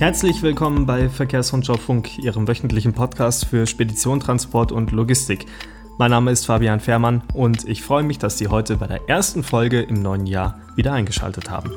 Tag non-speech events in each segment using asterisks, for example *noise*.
Herzlich willkommen bei Verkehrsrundschau Funk, Ihrem wöchentlichen Podcast für Spedition, Transport und Logistik. Mein Name ist Fabian Fährmann und ich freue mich, dass Sie heute bei der ersten Folge im neuen Jahr wieder eingeschaltet haben.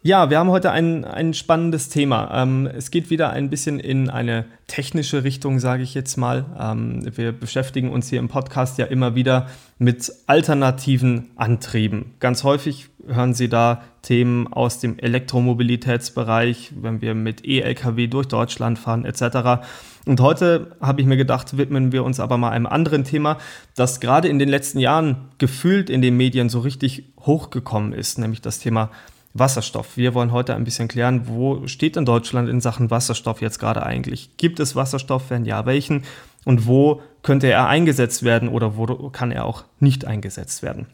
Ja, wir haben heute ein, ein spannendes Thema. Ähm, es geht wieder ein bisschen in eine technische Richtung, sage ich jetzt mal. Ähm, wir beschäftigen uns hier im Podcast ja immer wieder mit alternativen Antrieben. Ganz häufig hören Sie da Themen aus dem Elektromobilitätsbereich, wenn wir mit E-Lkw durch Deutschland fahren etc. Und heute habe ich mir gedacht, widmen wir uns aber mal einem anderen Thema, das gerade in den letzten Jahren gefühlt in den Medien so richtig hochgekommen ist, nämlich das Thema Wasserstoff. Wir wollen heute ein bisschen klären, wo steht denn Deutschland in Sachen Wasserstoff jetzt gerade eigentlich? Gibt es Wasserstoff? Wenn ja, welchen? Und wo könnte er eingesetzt werden oder wo kann er auch nicht eingesetzt werden?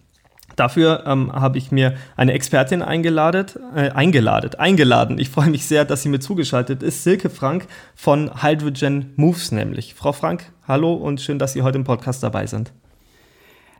Dafür ähm, habe ich mir eine Expertin eingeladen, äh, eingeladen, eingeladen. Ich freue mich sehr, dass sie mir zugeschaltet ist. Silke Frank von Hydrogen Moves nämlich. Frau Frank, hallo und schön, dass Sie heute im Podcast dabei sind.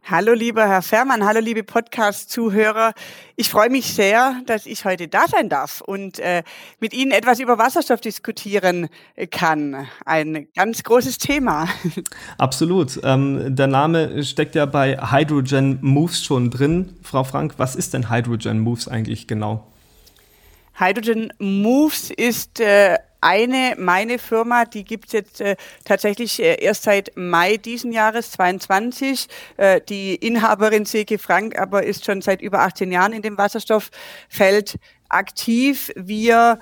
Hallo lieber Herr Fährmann, hallo liebe Podcast-Zuhörer. Ich freue mich sehr, dass ich heute da sein darf und äh, mit Ihnen etwas über Wasserstoff diskutieren kann. Ein ganz großes Thema. *laughs* Absolut. Ähm, der Name steckt ja bei Hydrogen Moves schon drin. Frau Frank, was ist denn Hydrogen Moves eigentlich genau? Hydrogen Moves ist äh, eine, meine Firma, die gibt's jetzt äh, tatsächlich äh, erst seit Mai diesen Jahres 22. Äh, die Inhaberin Silke Frank aber ist schon seit über 18 Jahren in dem Wasserstofffeld aktiv. Wir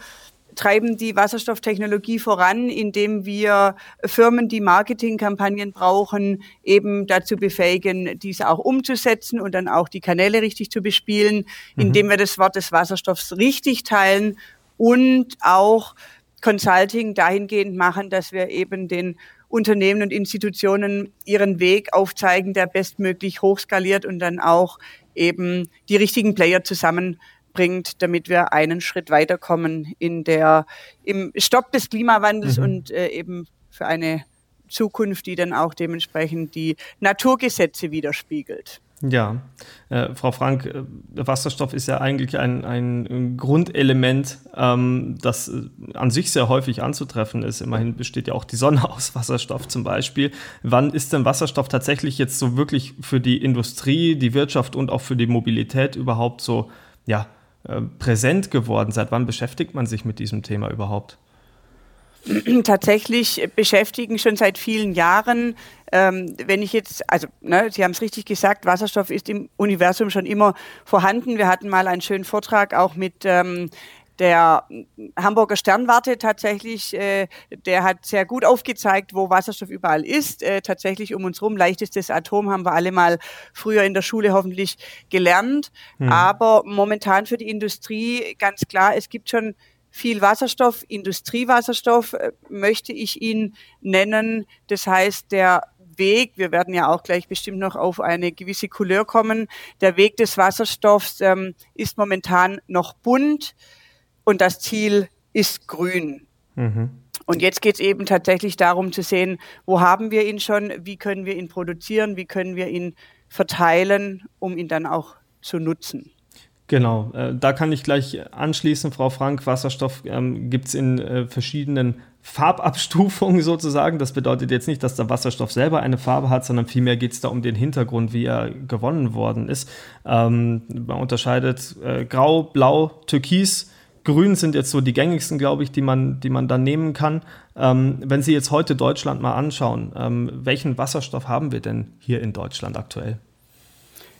treiben die Wasserstofftechnologie voran, indem wir Firmen, die Marketingkampagnen brauchen, eben dazu befähigen, diese auch umzusetzen und dann auch die Kanäle richtig zu bespielen, mhm. indem wir das Wort des Wasserstoffs richtig teilen und auch Consulting dahingehend machen, dass wir eben den Unternehmen und Institutionen ihren Weg aufzeigen, der bestmöglich hochskaliert und dann auch eben die richtigen Player zusammenbringt, damit wir einen Schritt weiterkommen in der, im Stopp des Klimawandels mhm. und äh, eben für eine Zukunft, die dann auch dementsprechend die Naturgesetze widerspiegelt. Ja, äh, Frau Frank, äh, Wasserstoff ist ja eigentlich ein, ein Grundelement, ähm, das äh, an sich sehr häufig anzutreffen ist. Immerhin besteht ja auch die Sonne *laughs* aus Wasserstoff zum Beispiel. Wann ist denn Wasserstoff tatsächlich jetzt so wirklich für die Industrie, die Wirtschaft und auch für die Mobilität überhaupt so ja, äh, präsent geworden? Seit wann beschäftigt man sich mit diesem Thema überhaupt? *clears throat* tatsächlich beschäftigen schon seit vielen Jahren. Ähm, wenn ich jetzt, also ne, Sie haben es richtig gesagt, Wasserstoff ist im Universum schon immer vorhanden. Wir hatten mal einen schönen Vortrag auch mit ähm, der Hamburger Sternwarte tatsächlich, äh, der hat sehr gut aufgezeigt, wo Wasserstoff überall ist. Äh, tatsächlich um uns herum, leichtestes Atom haben wir alle mal früher in der Schule hoffentlich gelernt. Hm. Aber momentan für die Industrie ganz klar, es gibt schon viel Wasserstoff, Industriewasserstoff äh, möchte ich ihn nennen. Das heißt, der Weg, wir werden ja auch gleich bestimmt noch auf eine gewisse Couleur kommen, der Weg des Wasserstoffs ähm, ist momentan noch bunt und das Ziel ist grün. Mhm. Und jetzt geht es eben tatsächlich darum zu sehen, wo haben wir ihn schon, wie können wir ihn produzieren, wie können wir ihn verteilen, um ihn dann auch zu nutzen. Genau, äh, da kann ich gleich anschließen, Frau Frank. Wasserstoff ähm, gibt es in äh, verschiedenen Farbabstufungen *laughs* sozusagen. Das bedeutet jetzt nicht, dass der Wasserstoff selber eine Farbe hat, sondern vielmehr geht es da um den Hintergrund, wie er gewonnen worden ist. Ähm, man unterscheidet äh, Grau, Blau, Türkis. Grün sind jetzt so die gängigsten, glaube ich, die man, die man dann nehmen kann. Ähm, wenn Sie jetzt heute Deutschland mal anschauen, ähm, welchen Wasserstoff haben wir denn hier in Deutschland aktuell?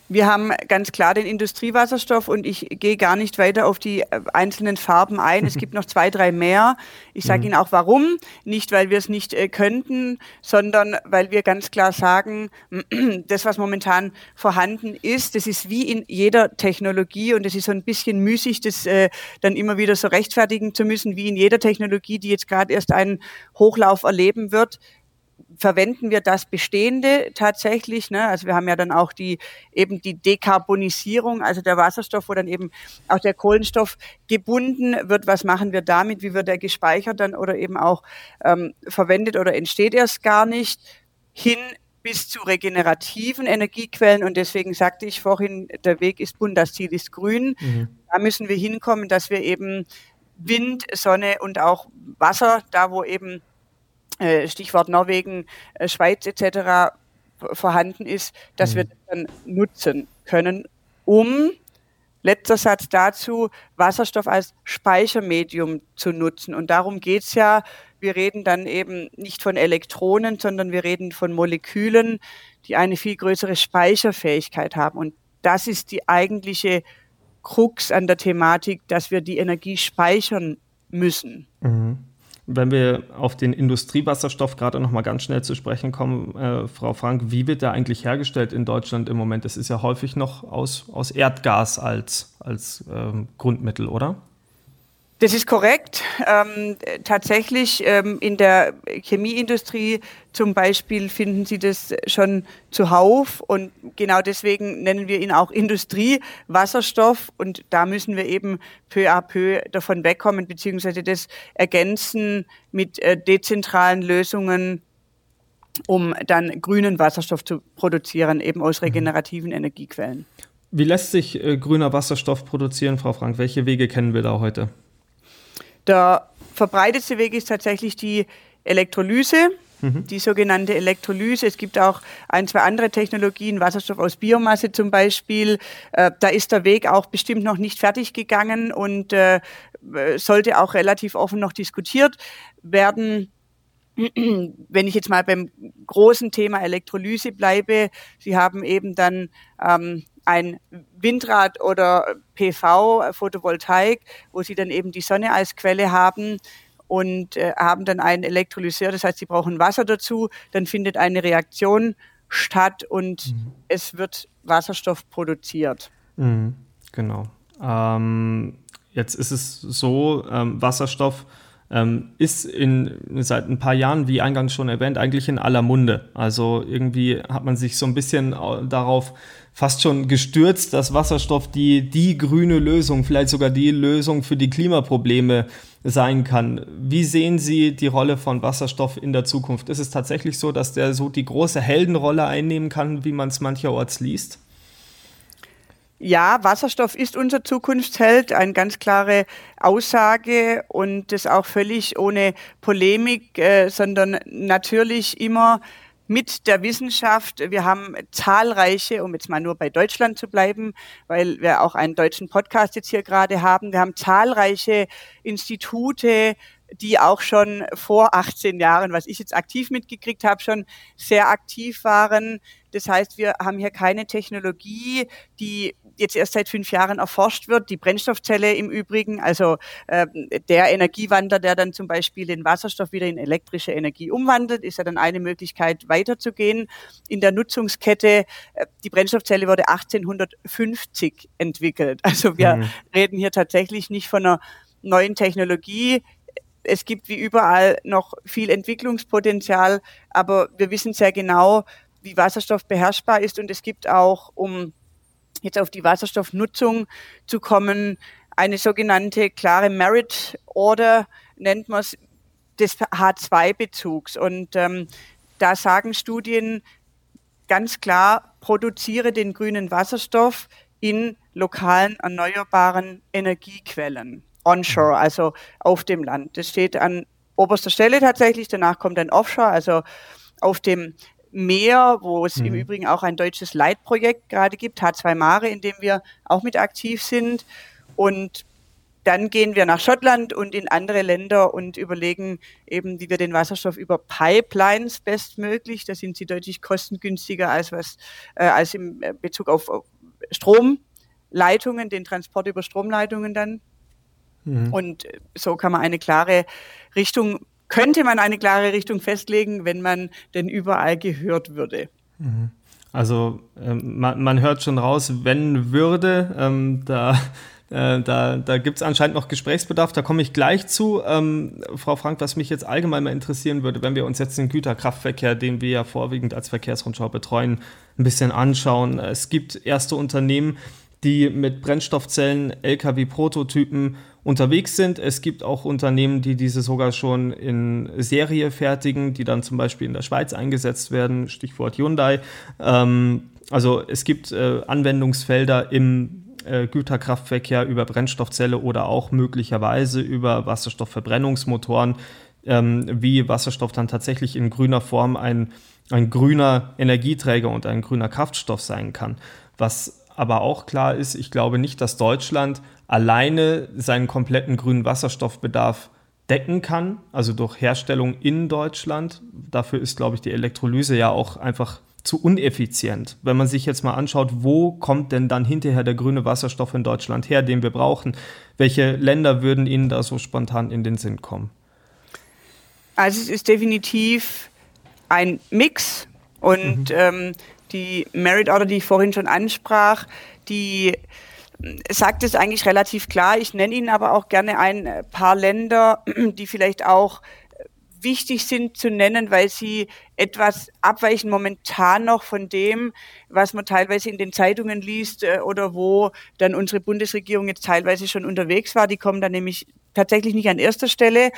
Wir haben ganz klar den Industriewasserstoff und ich gehe gar nicht weiter auf die äh, einzelnen Farben ein. Es gibt noch zwei, drei mehr. Ich sage mhm. Ihnen auch warum. Nicht, weil wir es nicht äh, könnten, sondern weil wir ganz klar sagen, *clears throat* das, was momentan vorhanden ist, das ist wie in jeder Technologie und es ist so ein bisschen müßig, das äh, dann immer wieder so rechtfertigen zu müssen, wie in jeder Technologie, die jetzt gerade erst einen Hochlauf erleben wird verwenden wir das Bestehende tatsächlich. Ne? Also wir haben ja dann auch die eben die Dekarbonisierung, also der Wasserstoff, wo dann eben auch der Kohlenstoff gebunden wird. Was machen wir damit? Wie wird er gespeichert dann oder eben auch ähm, verwendet oder entsteht erst gar nicht? Hin bis zu regenerativen Energiequellen. Und deswegen sagte ich vorhin, der Weg ist bunt, das Ziel ist grün. Mhm. Da müssen wir hinkommen, dass wir eben Wind, Sonne und auch Wasser, da wo eben Stichwort Norwegen, äh, Schweiz etc. vorhanden ist, dass mhm. wir das dann nutzen können, um Letzter Satz dazu, Wasserstoff als Speichermedium zu nutzen. Und darum geht's ja. Wir reden dann eben nicht von Elektronen, sondern wir reden von Molekülen, die eine viel größere Speicherfähigkeit haben. Und das ist die eigentliche Krux an der Thematik, dass wir die Energie speichern müssen. Mhm. Wenn wir auf den Industriewasserstoff gerade noch mal ganz schnell zu sprechen kommen, äh, Frau Frank, wie wird der eigentlich hergestellt in Deutschland im Moment? Das ist ja häufig noch aus, aus Erdgas als, als ähm, Grundmittel, oder? Das ist korrekt. Ähm, tatsächlich ähm, in der Chemieindustrie zum Beispiel finden Sie das schon zuhauf und genau deswegen nennen wir ihn auch Industriewasserstoff und da müssen wir eben peu à peu davon wegkommen beziehungsweise das ergänzen mit äh, dezentralen Lösungen, um dann grünen Wasserstoff zu produzieren, eben aus mhm. regenerativen Energiequellen. Wie lässt sich äh, grüner Wasserstoff produzieren, Frau Frank? Welche Wege kennen wir da heute? Der verbreitetste Weg ist tatsächlich die Elektrolyse, mhm. die sogenannte Elektrolyse. Es gibt auch ein, zwei andere Technologien, Wasserstoff aus Biomasse zum Beispiel. Äh, da ist der Weg auch bestimmt noch nicht fertig gegangen und äh, sollte auch relativ offen noch diskutiert werden. *clears throat* Wenn ich jetzt mal beim großen Thema Elektrolyse bleibe, Sie haben eben dann ähm, ein Windrad oder PV, Photovoltaik, wo sie dann eben die Sonne als Quelle haben und äh, haben dann einen Elektrolyseur, das heißt, sie brauchen Wasser dazu, dann findet eine Reaktion statt und mhm. es wird Wasserstoff produziert. Mhm, genau. Ähm, jetzt ist es so, ähm, Wasserstoff ähm, ist in, seit ein paar Jahren, wie eingangs schon erwähnt, eigentlich in aller Munde. Also irgendwie hat man sich so ein bisschen darauf fast schon gestürzt, dass Wasserstoff die, die grüne Lösung, vielleicht sogar die Lösung für die Klimaprobleme sein kann. Wie sehen Sie die Rolle von Wasserstoff in der Zukunft? Ist es tatsächlich so, dass der so die große Heldenrolle einnehmen kann, wie man es mancherorts liest? Ja, Wasserstoff ist unser Zukunftsheld, eine ganz klare Aussage und das auch völlig ohne Polemik, äh, sondern natürlich immer mit der Wissenschaft. Wir haben zahlreiche, um jetzt mal nur bei Deutschland zu bleiben, weil wir auch einen deutschen Podcast jetzt hier gerade haben. Wir haben zahlreiche Institute, die auch schon vor 18 Jahren, was ich jetzt aktiv mitgekriegt habe, schon sehr aktiv waren. Das heißt, wir haben hier keine Technologie, die jetzt erst seit fünf Jahren erforscht wird. Die Brennstoffzelle im Übrigen, also äh, der Energiewandler, der dann zum Beispiel den Wasserstoff wieder in elektrische Energie umwandelt, ist ja dann eine Möglichkeit weiterzugehen in der Nutzungskette. Äh, die Brennstoffzelle wurde 1850 entwickelt. *laughs* Also wir mhm. reden hier tatsächlich nicht von einer neuen Technologie. Es gibt wie überall noch viel Entwicklungspotenzial, aber wir wissen sehr genau, wie Wasserstoff beherrschbar ist und es gibt auch, um jetzt auf die Wasserstoffnutzung zu kommen, eine sogenannte klare Merit Order nennt man es des H2-Bezugs. Und ähm, da sagen Studien ganz klar, produziere den grünen Wasserstoff in lokalen erneuerbaren Energiequellen, onshore, also auf dem Land. Das steht an oberster Stelle tatsächlich, danach kommt ein Offshore, also auf dem Meer, wo es mhm. im Übrigen auch ein deutsches Leitprojekt gerade gibt, H2 Mare, in dem wir auch mit aktiv sind. Und dann gehen wir nach Schottland und in andere Länder und überlegen eben, wie wir den Wasserstoff über Pipelines bestmöglich, da sind sie deutlich kostengünstiger als was, äh, als im Bezug auf, auf Stromleitungen, den Transport über Stromleitungen dann. Mhm. Und so kann man eine klare Richtung könnte man eine klare Richtung festlegen, wenn man denn überall gehört würde. Mhm. Also ähm, man, man, hört schon raus, wenn würde, ähm, da, äh, da, da gibt es anscheinend noch Gesprächsbedarf, da komme ich gleich zu. Ähm, Frau Frank, was mich jetzt allgemein mal interessieren würde, wenn wir uns jetzt den Güterkraftverkehr, den wir ja vorwiegend als Verkehrsrundschau betreuen, ein bisschen anschauen. Es gibt erste Unternehmen, die mit Brennstoffzellen, Lkw-Prototypen unterwegs sind. Es gibt auch Unternehmen, die diese sogar schon in Serie fertigen, die dann zum Beispiel in der Schweiz eingesetzt werden, Stichwort Hyundai. Ähm, also es gibt äh, Anwendungsfelder im äh, Güterkraftverkehr über Brennstoffzelle oder auch möglicherweise über Wasserstoffverbrennungsmotoren, ähm, wie Wasserstoff dann tatsächlich in grüner Form ein, ein grüner Energieträger und ein grüner Kraftstoff sein kann. Was aber auch klar ist, ich glaube nicht, dass Deutschland alleine seinen kompletten grünen Wasserstoffbedarf decken kann, also durch Herstellung in Deutschland. Dafür ist, glaube ich, die Elektrolyse ja auch einfach zu uneffizient. Wenn man sich jetzt mal anschaut, wo kommt denn dann hinterher der grüne Wasserstoff in Deutschland her, den wir brauchen? Welche Länder würden Ihnen da so spontan in den Sinn kommen? Also es ist definitiv ein Mix und mhm. ähm, die Merit Order, die ich vorhin schon ansprach, die sagt es eigentlich relativ klar. Ich nenne Ihnen aber auch gerne ein paar Länder, *clears throat* die vielleicht auch wichtig sind zu nennen, weil sie etwas abweichen momentan noch von dem, was man teilweise in den Zeitungen liest äh, oder wo dann unsere Bundesregierung jetzt teilweise schon unterwegs war. Die kommen dann nämlich tatsächlich nicht an erster Stelle.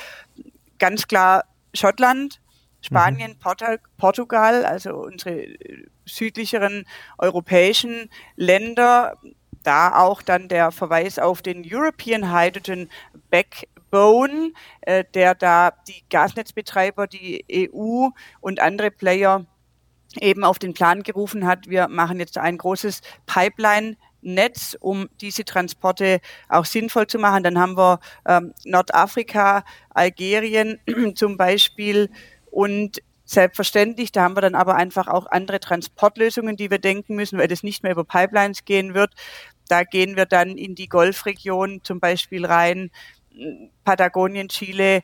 Ganz klar Schottland, Spanien, mhm. Portu Portugal, also unsere äh, südlicheren europäischen Länder. Da auch dann der Verweis auf den European Hydrogen Backbone, äh, der da die Gasnetzbetreiber, die EU und andere Player eben auf den Plan gerufen hat. Wir machen jetzt ein großes Pipeline Netz, um diese Transporte auch sinnvoll zu machen. Dann haben wir ähm, Nordafrika, Algerien *clears throat* zum Beispiel und Selbstverständlich, da haben wir dann aber einfach auch andere Transportlösungen, die wir denken müssen, weil das nicht mehr über Pipelines gehen wird. Da gehen wir dann in die Golfregion zum Beispiel rein, Patagonien, Chile,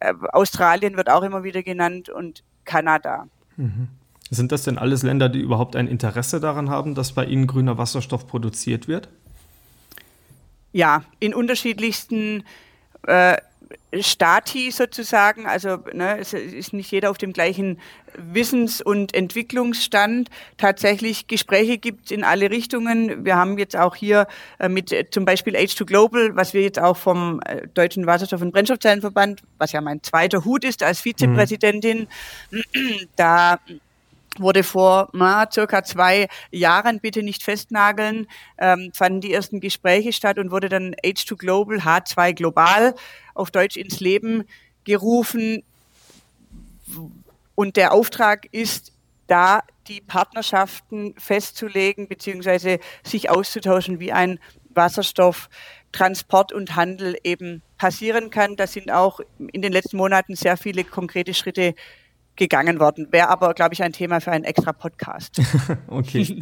äh, Australien wird auch immer wieder genannt und Kanada. Mhm. Sind das denn alles Länder, die überhaupt ein Interesse daran haben, dass bei ihnen grüner Wasserstoff produziert wird? Ja, in unterschiedlichsten äh, Stati sozusagen, also ne, es ist nicht jeder auf dem gleichen Wissens- und Entwicklungsstand. Tatsächlich Gespräche gibt es in alle Richtungen. Wir haben jetzt auch hier äh, mit äh, zum Beispiel H2 Global, was wir jetzt auch vom äh, Deutschen Wasserstoff- und Brennstoffzellenverband, was ja mein zweiter Hut ist als Vizepräsidentin, mhm. *clears throat* da wurde vor na, circa zwei Jahren, bitte nicht festnageln, ähm, fanden die ersten Gespräche statt und wurde dann H2 Global, H2 Global auf Deutsch ins Leben gerufen. Und der Auftrag ist, da die Partnerschaften festzulegen, beziehungsweise sich auszutauschen, wie ein Wasserstofftransport und Handel eben passieren kann. Da sind auch in den letzten Monaten sehr viele konkrete Schritte gegangen worden. Wäre aber, glaube ich, ein Thema für einen extra Podcast. *laughs* okay.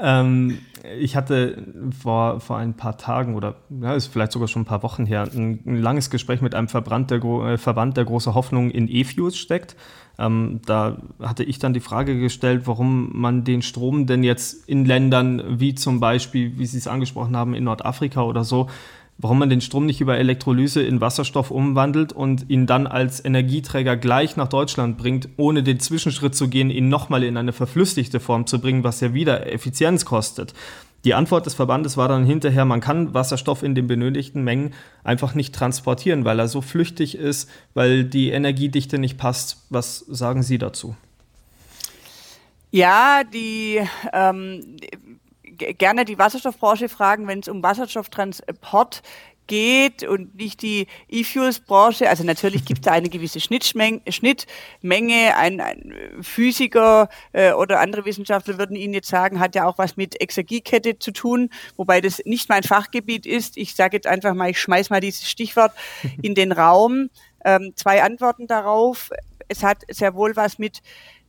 ähm, ich hatte vor, vor ein paar Tagen oder ja, ist vielleicht sogar schon ein paar Wochen her ein, ein langes Gespräch mit einem Verband, der, äh, Verband, der große Hoffnung in E-Fuels steckt. Ähm, da hatte ich dann die Frage gestellt, warum man den Strom denn jetzt in Ländern wie zum Beispiel, wie Sie es angesprochen haben, in Nordafrika oder so, warum man den Strom nicht über Elektrolyse in Wasserstoff umwandelt und ihn dann als Energieträger gleich nach Deutschland bringt, ohne den Zwischenschritt zu gehen, ihn nochmal in eine verflüssigte Form zu bringen, was ja wieder Effizienz kostet. Die Antwort des Verbandes war dann hinterher, man kann Wasserstoff in den benötigten Mengen einfach nicht transportieren, weil er so flüchtig ist, weil die Energiedichte nicht passt. Was sagen Sie dazu? Ja, die ähm, gerne die Wasserstoffbranche fragen, wenn es um Wasserstofftransport geht und nicht die E-Fuels-Branche. Also natürlich gibt es da eine gewisse Schnittmenge. Ein, ein Physiker äh, oder andere Wissenschaftler würden Ihnen jetzt sagen, hat ja auch was mit Exergiekette zu tun, wobei das nicht mein Fachgebiet ist. Ich sage jetzt einfach mal, ich schmeiß mal dieses Stichwort in den Raum. Ähm, zwei Antworten darauf. Es hat sehr wohl was mit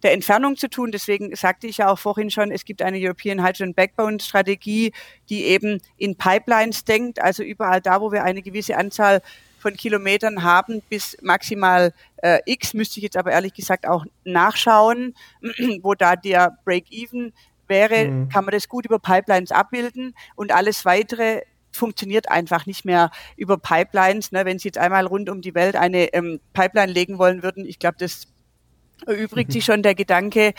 der Entfernung zu tun. Deswegen sagte ich ja auch vorhin schon, es gibt eine European Hydrogen Backbone Strategie, die eben in Pipelines denkt, also überall da, wo wir eine gewisse Anzahl von Kilometern haben, bis maximal äh, X, müsste ich jetzt aber ehrlich gesagt auch nachschauen, *clears throat* wo da der Break-Even wäre, mhm. kann man das gut über Pipelines abbilden und alles weitere funktioniert einfach nicht mehr über Pipelines. Ne? Wenn Sie jetzt einmal rund um die Welt eine ähm, Pipeline legen wollen würden, ich glaube, das erübrigt sich schon der Gedanke,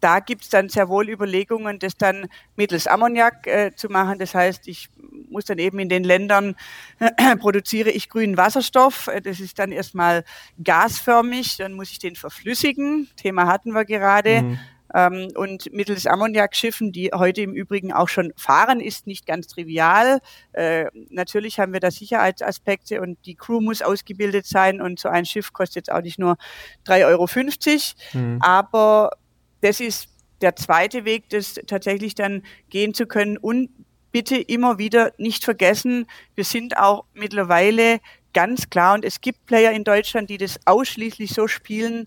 da gibt es dann sehr wohl Überlegungen, das dann mittels Ammoniak äh, zu machen. Das heißt, ich muss dann eben in den Ländern, äh, *clears throat* produziere ich grünen Wasserstoff. Das ist dann erstmal gasförmig, dann muss ich den verflüssigen. Thema hatten wir gerade. Mhm. Ähm, und mittels Ammoniakschiffen, die heute im Übrigen auch schon fahren, ist nicht ganz trivial. Äh, natürlich haben wir da Sicherheitsaspekte und die Crew muss ausgebildet sein und so ein Schiff kostet jetzt auch nicht nur 3,50 Euro. Mhm. Aber das ist der zweite Weg, das tatsächlich dann gehen zu können und bitte immer wieder nicht vergessen, wir sind auch mittlerweile ganz klar und es gibt Player in Deutschland, die das ausschließlich so spielen,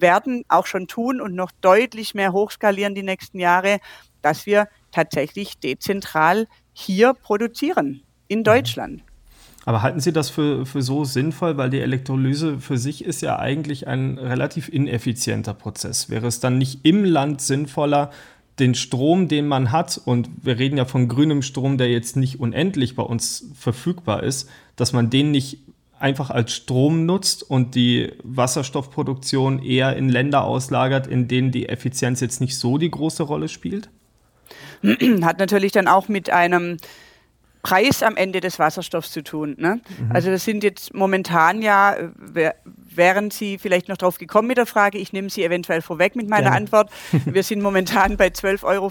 werden auch schon tun und noch deutlich mehr hochskalieren die nächsten Jahre, dass wir tatsächlich dezentral hier produzieren in mhm. Deutschland. Aber halten Sie das für, für so sinnvoll, weil die Elektrolyse für sich ist ja eigentlich ein relativ ineffizienter Prozess. Wäre es dann nicht im Land sinnvoller, den Strom, den man hat, und wir reden ja von grünem Strom, der jetzt nicht unendlich bei uns verfügbar ist, dass man den nicht einfach als Strom nutzt und die Wasserstoffproduktion eher in Länder auslagert, in denen die Effizienz jetzt nicht so die große Rolle spielt? *clears throat* Hat natürlich dann auch mit einem Preis am Ende des Wasserstoffs zu tun. Ne? Mhm. Also das sind jetzt momentan ja, wären Sie vielleicht noch drauf gekommen mit der Frage, ich nehme Sie eventuell vorweg mit meiner Gerne. Antwort. *laughs* Wir sind momentan bei 12,85 Euro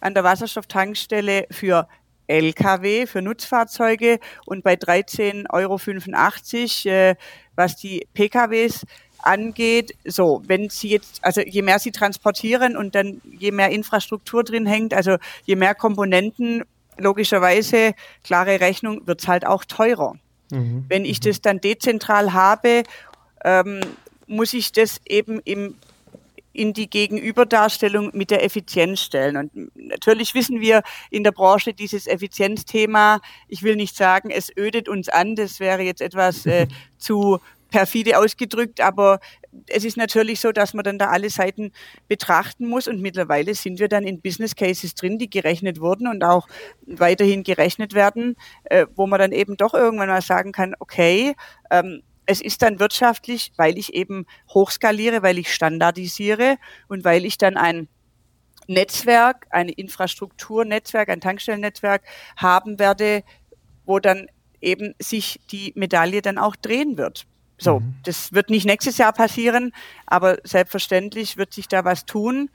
an der Wasserstofftankstelle für Lkw für Nutzfahrzeuge und bei 13,85 Euro, äh, was die PKWs angeht. So, wenn Sie jetzt, also je mehr Sie transportieren und dann je mehr Infrastruktur drin hängt, also je mehr Komponenten, logischerweise, klare Rechnung, wird's halt auch teurer. Mhm. Wenn ich mhm. das dann dezentral habe, ähm, muss ich das eben im in die Gegenüberdarstellung mit der Effizienz stellen. Und natürlich wissen wir in der Branche dieses Effizienzthema, ich will nicht sagen, es ödet uns an, das wäre jetzt etwas äh, *laughs* zu perfide ausgedrückt, aber es ist natürlich so, dass man dann da alle Seiten betrachten muss. Und mittlerweile sind wir dann in Business Cases drin, die gerechnet wurden und auch weiterhin gerechnet werden, äh, wo man dann eben doch irgendwann mal sagen kann, okay, ähm, es ist dann wirtschaftlich, weil ich eben hochskaliere, weil ich standardisiere und weil ich dann ein Netzwerk, eine Infrastrukturnetzwerk, ein Tankstellennetzwerk haben werde, wo dann eben sich die Medaille dann auch drehen wird. So, mhm. das wird nicht nächstes Jahr passieren, aber selbstverständlich wird sich da was tun.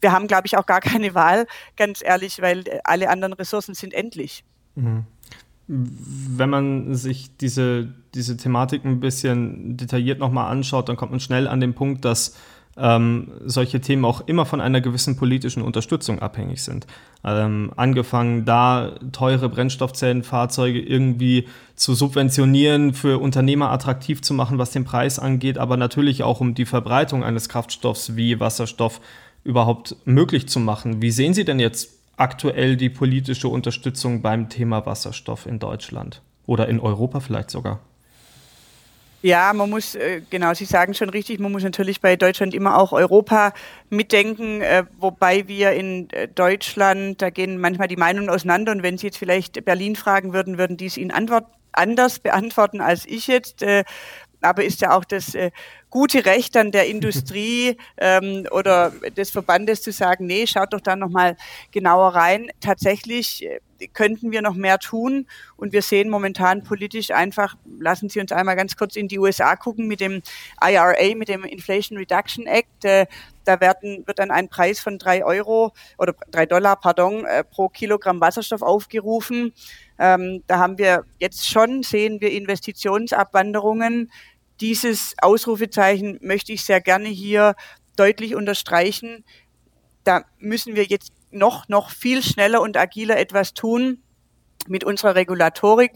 Wir haben, glaube ich, auch gar keine *laughs* Wahl, ganz ehrlich, weil alle anderen Ressourcen sind endlich. Mhm wenn man sich diese, diese Thematik ein bisschen detailliert nochmal anschaut, dann kommt man schnell an den Punkt, dass ähm, solche Themen auch immer von einer gewissen politischen Unterstützung abhängig sind. Ähm, angefangen da teure Brennstoffzellenfahrzeuge irgendwie zu subventionieren, für Unternehmer attraktiv zu machen, was den Preis angeht, aber natürlich auch um die Verbreitung eines Kraftstoffs wie Wasserstoff überhaupt möglich zu machen. Wie sehen Sie denn jetzt aktuell die politische Unterstützung beim Thema Wasserstoff in Deutschland oder in Europa vielleicht sogar? Ja, man muss, äh, genau, Sie sagen schon richtig, man muss natürlich bei Deutschland immer auch Europa mitdenken, äh, wobei wir in äh, Deutschland, da gehen manchmal die Meinungen auseinander und wenn Sie jetzt vielleicht Berlin fragen würden, würden die es Ihnen antwort, anders beantworten als ich jetzt aber ist ja auch das äh, gute Recht dann der Industrie *laughs* ähm, oder des Verbandes zu sagen, nee, schaut doch da nochmal genauer rein. Tatsächlich äh, könnten wir noch mehr tun und wir sehen momentan politisch einfach, lassen Sie uns einmal ganz kurz in die USA gucken mit dem IRA, mit dem Inflation Reduction Act. Äh, da werden, wird dann ein Preis von drei Euro oder drei Dollar, pardon, äh, pro Kilogramm Wasserstoff aufgerufen. Ähm, da haben wir jetzt schon, sehen wir Investitionsabwanderungen dieses Ausrufezeichen möchte ich sehr gerne hier deutlich unterstreichen. Da müssen wir jetzt noch, noch viel schneller und agiler etwas tun mit unserer Regulatorik.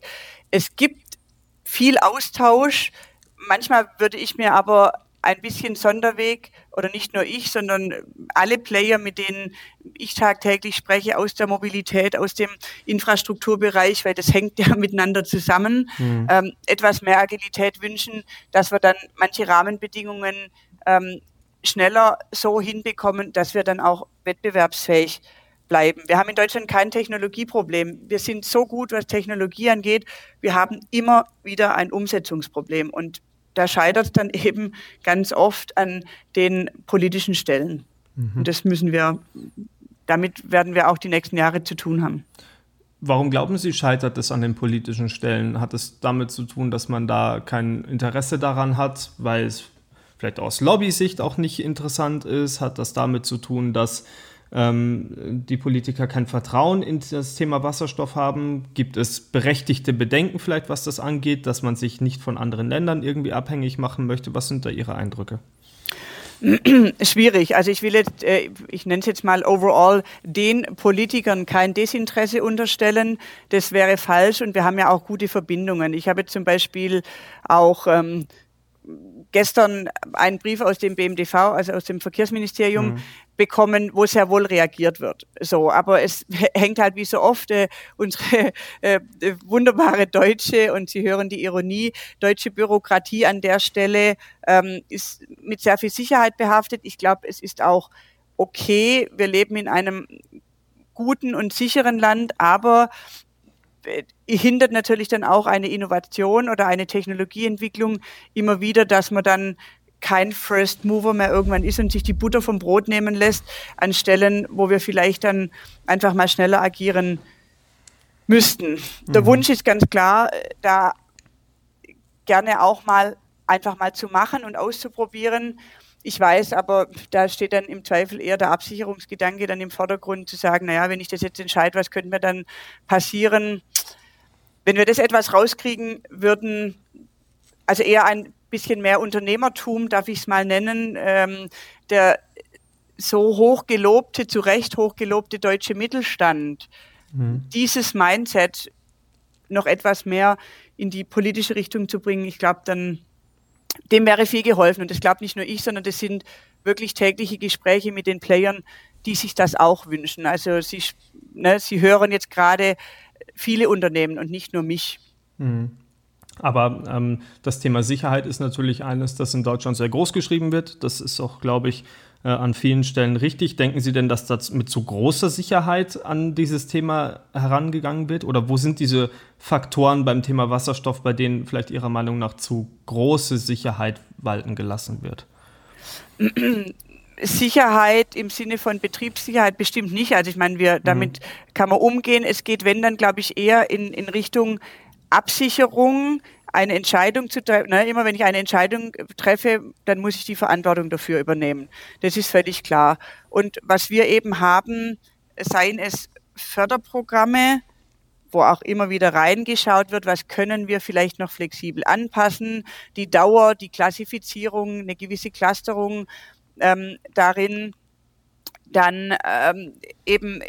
Es gibt viel Austausch. Manchmal würde ich mir aber ein bisschen Sonderweg oder nicht nur ich, sondern alle Player, mit denen ich tagtäglich spreche, aus der Mobilität, aus dem Infrastrukturbereich, weil das hängt *laughs* ja miteinander zusammen, mhm. ähm, etwas mehr Agilität wünschen, dass wir dann manche Rahmenbedingungen ähm, schneller so hinbekommen, dass wir dann auch wettbewerbsfähig bleiben. Wir haben in Deutschland kein Technologieproblem. Wir sind so gut, was Technologie angeht. Wir haben immer wieder ein Umsetzungsproblem. Und da scheitert es dann *laughs* eben ganz oft an den politischen Stellen. Mhm. Und das müssen wir, damit werden wir auch die nächsten Jahre zu tun haben. Warum glauben Sie, scheitert es an den politischen Stellen? Hat es damit zu tun, dass man da kein Interesse daran hat, weil es vielleicht aus Lobby-Sicht auch nicht interessant ist? Hat das damit zu tun, dass die Politiker kein Vertrauen in das Thema Wasserstoff haben? Gibt es berechtigte Bedenken vielleicht, was das angeht, dass man sich nicht von anderen Ländern irgendwie abhängig machen möchte? Was sind da Ihre Eindrücke? *clears throat* Schwierig. Also ich will jetzt, äh, ich nenne es jetzt mal overall, den Politikern kein Desinteresse unterstellen. Das wäre falsch und wir haben ja auch gute Verbindungen. Ich habe zum Beispiel auch ähm, gestern einen Brief aus dem BMDV, also aus dem Verkehrsministerium, mhm. Bekommen, wo sehr wohl reagiert wird. So, aber es *laughs* hängt halt wie so oft äh, unsere *laughs* äh, wunderbare deutsche und Sie hören die Ironie, deutsche Bürokratie an der Stelle ähm, ist mit sehr viel Sicherheit behaftet. Ich glaube, es ist auch okay. Wir leben in einem guten und sicheren Land, aber äh, hindert natürlich dann auch eine Innovation oder eine Technologieentwicklung immer wieder, dass man dann kein First Mover mehr irgendwann ist und sich die Butter vom Brot nehmen lässt, an Stellen, wo wir vielleicht dann einfach mal schneller agieren müssten. Der mhm. Wunsch ist ganz klar, da gerne auch mal einfach mal zu machen und auszuprobieren. Ich weiß, aber da steht dann im Zweifel eher der Absicherungsgedanke dann im Vordergrund zu sagen, naja, wenn ich das jetzt entscheide, was könnte mir dann passieren? Wenn wir das etwas rauskriegen würden, also eher ein bisschen mehr Unternehmertum, darf ich es mal nennen, ähm, der so hochgelobte, zu Recht hochgelobte deutsche Mittelstand, mhm. dieses Mindset noch etwas mehr in die politische Richtung zu bringen, ich glaube, dann dem wäre viel geholfen. Und das glaube nicht nur ich, sondern das sind wirklich tägliche Gespräche mit den Playern, die sich das auch wünschen. Also sie, ne, sie hören jetzt gerade viele Unternehmen und nicht nur mich. Mhm. Aber ähm, das Thema Sicherheit ist natürlich eines, das in Deutschland sehr groß geschrieben wird. Das ist auch, glaube ich, äh, an vielen Stellen richtig. Denken Sie denn, dass das mit zu großer Sicherheit an dieses Thema herangegangen wird? Oder wo sind diese Faktoren beim Thema Wasserstoff, bei denen vielleicht Ihrer Meinung nach zu große Sicherheit walten gelassen wird? Sicherheit im Sinne von Betriebssicherheit bestimmt nicht. Also ich meine, wir, damit mhm. kann man umgehen. Es geht, wenn dann, glaube ich, eher in, in Richtung Absicherung, eine Entscheidung zu treffen. Ne, immer wenn ich eine Entscheidung treffe, dann muss ich die Verantwortung dafür übernehmen. Das ist völlig klar. Und was wir eben haben, seien es Förderprogramme, wo auch immer wieder reingeschaut wird, was können wir vielleicht noch flexibel anpassen, die Dauer, die Klassifizierung, eine gewisse Clusterung ähm, darin dann ähm, eben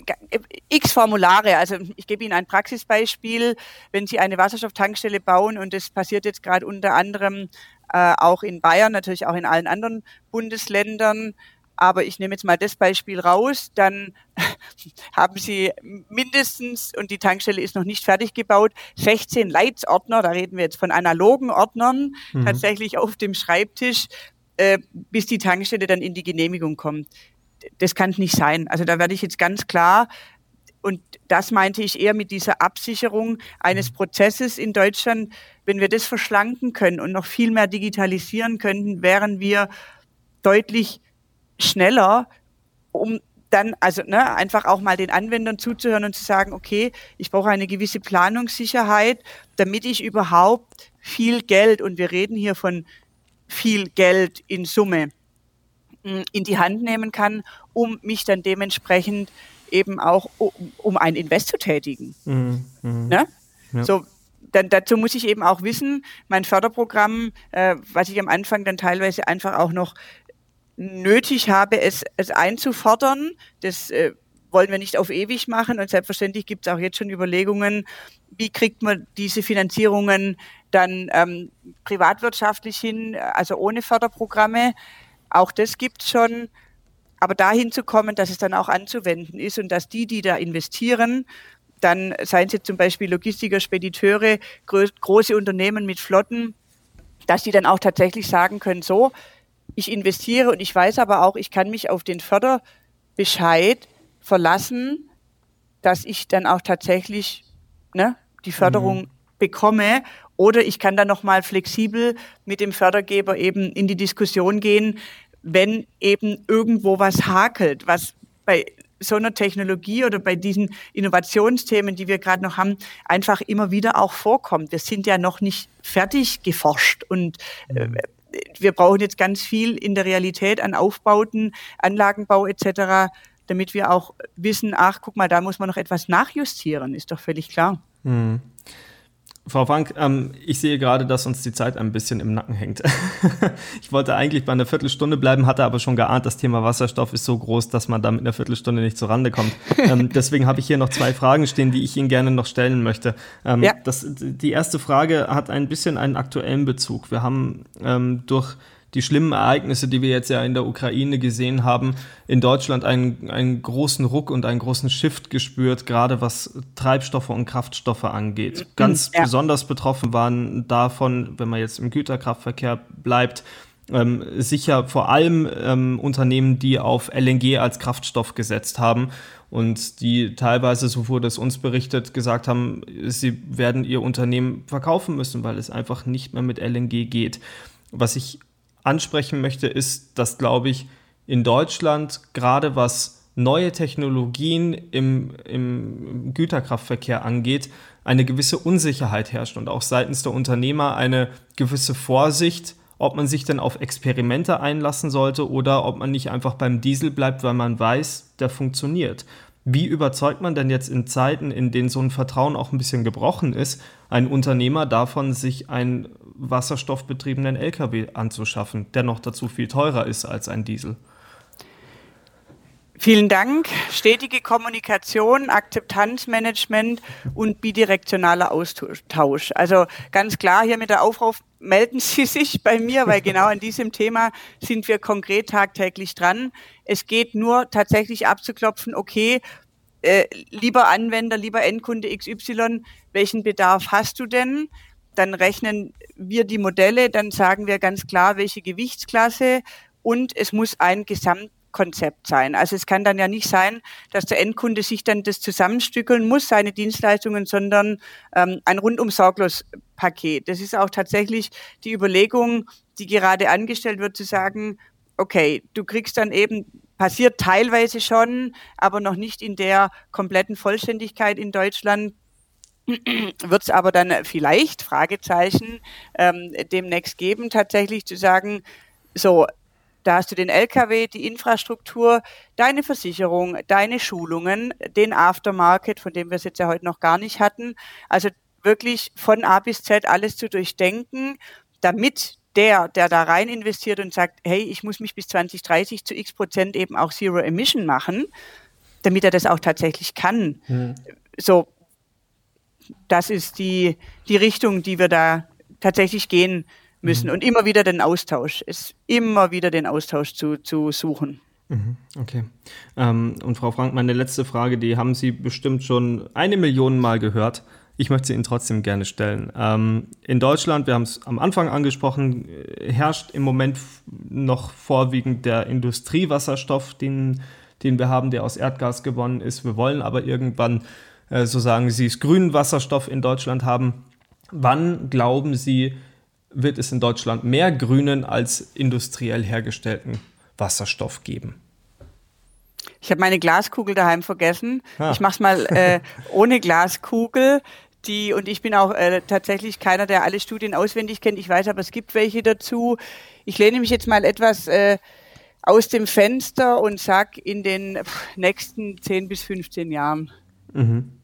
x Formulare. Also ich gebe Ihnen ein Praxisbeispiel. Wenn Sie eine Wasserstofftankstelle bauen und das passiert jetzt gerade unter anderem äh, auch in Bayern, natürlich auch in allen anderen Bundesländern, aber ich nehme jetzt mal das Beispiel raus, dann *laughs* haben Sie mindestens, und die Tankstelle ist noch nicht fertig gebaut, 16 Leitsordner, da reden wir jetzt von analogen Ordnern, mhm. tatsächlich auf dem Schreibtisch, äh, bis die Tankstelle dann in die Genehmigung kommt das kann nicht sein. Also da werde ich jetzt ganz klar, und das meinte ich eher mit dieser Absicherung eines mhm. Prozesses in Deutschland, wenn wir das verschlanken können und noch viel mehr digitalisieren könnten, wären wir deutlich schneller, um dann also ne, einfach auch mal den Anwendern zuzuhören und zu sagen, okay, ich brauche eine gewisse Planungssicherheit, damit ich überhaupt viel Geld, und wir reden hier von viel Geld in Summe, in die Hand nehmen kann, um mich dann dementsprechend eben auch um ein Invest zu tätigen. Mhm. Mhm. Ne? Ja. So, dann dazu muss ich eben auch wissen, mein Förderprogramm, äh, was ich am Anfang dann teilweise einfach auch noch nötig habe, es, es einzufordern, das äh, wollen wir nicht auf ewig machen und selbstverständlich gibt es auch jetzt schon Überlegungen, wie kriegt man diese Finanzierungen dann ähm, privatwirtschaftlich hin, also ohne Förderprogramme. Auch das gibt es schon. Aber dahin zu kommen, dass es dann auch anzuwenden ist und dass die, die da investieren, dann seien sie zum Beispiel Logistiker, Spediteure, große Unternehmen mit Flotten, dass die dann auch tatsächlich sagen können, so, ich investiere und ich weiß aber auch, ich kann mich auf den Förderbescheid verlassen, dass ich dann auch tatsächlich ne, die Förderung mhm. bekomme oder ich kann dann nochmal flexibel mit dem Fördergeber eben in die Diskussion gehen, wenn eben irgendwo was hakelt, was bei so einer Technologie oder bei diesen Innovationsthemen, die wir gerade noch haben, einfach immer wieder auch vorkommt. Wir sind ja noch nicht fertig geforscht und äh, mhm. wir brauchen jetzt ganz viel in der Realität an Aufbauten, Anlagenbau etc., damit wir auch wissen, ach, guck mal, da muss man noch etwas nachjustieren, ist doch völlig klar. Mhm. Frau Frank, ähm, ich sehe gerade, dass uns die Zeit ein bisschen im Nacken hängt. *laughs* ich wollte eigentlich bei einer Viertelstunde bleiben, hatte aber schon geahnt, das Thema Wasserstoff ist so groß, dass man da mit einer Viertelstunde nicht zurande kommt. *laughs* ähm, deswegen habe ich hier noch zwei Fragen stehen, die ich Ihnen gerne noch stellen möchte. Ähm, ja. das, die erste Frage hat ein bisschen einen aktuellen Bezug. Wir haben ähm, durch die schlimmen Ereignisse, die wir jetzt ja in der Ukraine gesehen haben, in Deutschland einen, einen großen Ruck und einen großen Shift gespürt, gerade was Treibstoffe und Kraftstoffe angeht. Ganz ja. besonders betroffen waren davon, wenn man jetzt im Güterkraftverkehr bleibt, ähm, sicher vor allem ähm, Unternehmen, die auf LNG als Kraftstoff gesetzt haben und die teilweise, so wurde es uns berichtet, gesagt haben, sie werden ihr Unternehmen verkaufen müssen, weil es einfach nicht mehr mit LNG geht. Was ich ansprechen möchte, ist, dass, glaube ich, in Deutschland gerade was neue Technologien im, im Güterkraftverkehr angeht, eine gewisse Unsicherheit herrscht und auch seitens der Unternehmer eine gewisse Vorsicht, ob man sich denn auf Experimente einlassen sollte oder ob man nicht einfach beim Diesel bleibt, weil man weiß, der funktioniert. Wie überzeugt man denn jetzt in Zeiten, in denen so ein Vertrauen auch ein bisschen gebrochen ist, einen Unternehmer davon, sich einen wasserstoffbetriebenen Lkw anzuschaffen, der noch dazu viel teurer ist als ein Diesel. Vielen Dank. Stetige Kommunikation, Akzeptanzmanagement und bidirektionaler Austausch. Also ganz klar hier mit der Aufruf, melden Sie sich bei mir, weil genau an diesem Thema sind wir konkret tagtäglich dran. Es geht nur tatsächlich abzuklopfen, okay, äh, lieber Anwender, lieber Endkunde XY, welchen Bedarf hast du denn? Dann rechnen wir die Modelle, dann sagen wir ganz klar, welche Gewichtsklasse und es muss ein Gesamtkonzept sein. Also es kann dann ja nicht sein, dass der Endkunde sich dann das zusammenstückeln muss, seine Dienstleistungen, sondern ähm, ein rundum sorglos Paket. Das ist auch tatsächlich die Überlegung, die gerade angestellt wird, zu sagen, okay, du kriegst dann eben, passiert teilweise schon, aber noch nicht in der kompletten Vollständigkeit in Deutschland, *clears throat* wird es aber dann vielleicht, Fragezeichen, ähm, demnächst geben, tatsächlich zu sagen, so, da hast du den LKW, die Infrastruktur, deine Versicherung, deine Schulungen, den Aftermarket, von dem wir es jetzt ja heute noch gar nicht hatten. Also wirklich von A bis Z alles zu durchdenken, damit der, der da rein investiert und sagt, hey, ich muss mich bis 2030 zu x Prozent eben auch Zero Emission machen, damit er das auch tatsächlich kann. Hm. So, das ist die, die Richtung, die wir da tatsächlich gehen müssen. Mhm. Und immer wieder den Austausch, es immer wieder den Austausch zu, zu suchen. Mhm, okay. Ähm, und Frau Frank, meine letzte Frage, die haben Sie bestimmt schon eine Million Mal gehört. Ich möchte sie Ihnen trotzdem gerne stellen. Ähm, in Deutschland, wir haben es am Anfang angesprochen, äh, herrscht im Moment noch vorwiegend der Industriewasserstoff, den, den wir haben, der aus Erdgas gewonnen ist. Wir wollen aber irgendwann äh, so sagen Sie es, grünen Wasserstoff in Deutschland haben. Wann glauben Sie, wird es in Deutschland mehr grünen als industriell hergestellten Wasserstoff geben? Ich habe meine Glaskugel daheim vergessen. Ah. Ich mache es mal äh, ohne Glaskugel. Die, und ich bin auch äh, tatsächlich keiner, der alle Studien auswendig kennt. Ich weiß aber, es gibt welche dazu. Ich lehne mich jetzt mal etwas äh, aus dem Fenster und sag in den nächsten 10 bis 15 Jahren. Mhm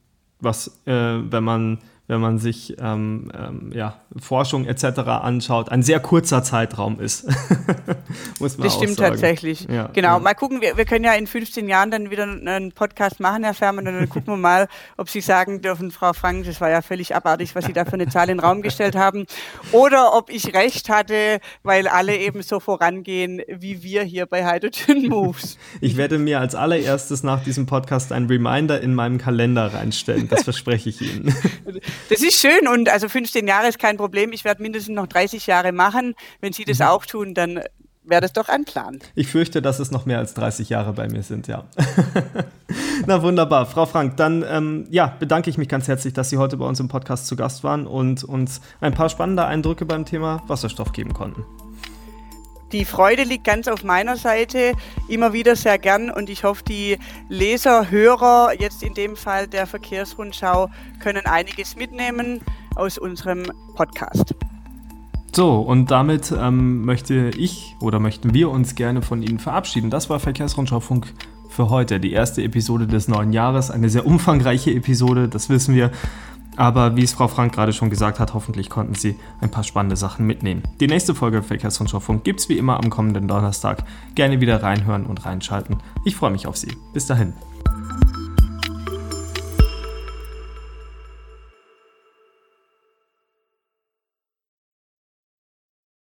was, äh, wenn man wenn man sich ähm, ähm, ja, Forschung etc. anschaut, ein sehr kurzer Zeitraum ist. *laughs* Muss man das stimmt sagen. tatsächlich. Ja, genau. Ja. Mal gucken, wir, wir können ja in 15 Jahren dann wieder einen Podcast machen, Herr Färmann, und dann gucken wir mal, ob Sie sagen dürfen, Frau Frank, das war ja völlig abartig, was Sie da für eine Zahl in den Raum gestellt haben. Oder ob ich recht hatte, weil alle eben so vorangehen, wie wir hier bei Hydrogen *laughs* Moves. Ich werde mir als allererstes nach diesem Podcast einen Reminder in meinem Kalender reinstellen. Das verspreche ich Ihnen. *laughs* Das ist schön und also 15 Jahre ist kein Problem. Ich werde mindestens noch 30 Jahre machen. Wenn Sie das mhm. auch tun, dann wäre das doch ein Plan. Ich fürchte, dass es noch mehr als 30 Jahre bei mir sind, ja. *laughs* Na wunderbar. Frau Frank, dann ähm, ja, bedanke ich mich ganz herzlich, dass Sie heute bei uns im Podcast zu Gast waren und uns ein paar spannende Eindrücke beim Thema Wasserstoff geben konnten. Die Freude liegt ganz auf meiner Seite, immer wieder sehr gern und ich hoffe, die Leser, Hörer, jetzt in dem Fall der Verkehrsrundschau, können einiges mitnehmen aus unserem Podcast. So, und damit ähm, möchte ich oder möchten wir uns gerne von Ihnen verabschieden. Das war Verkehrsrundschaufunk für heute, die erste Episode des neuen Jahres. Eine sehr umfangreiche Episode, das wissen wir. Aber wie es Frau Frank gerade schon gesagt hat, hoffentlich konnten Sie ein paar spannende Sachen mitnehmen. Die nächste Folge Verkehrsrundschaufunk gibt es wie immer am kommenden Donnerstag. Gerne wieder reinhören und reinschalten. Ich freue mich auf Sie. Bis dahin.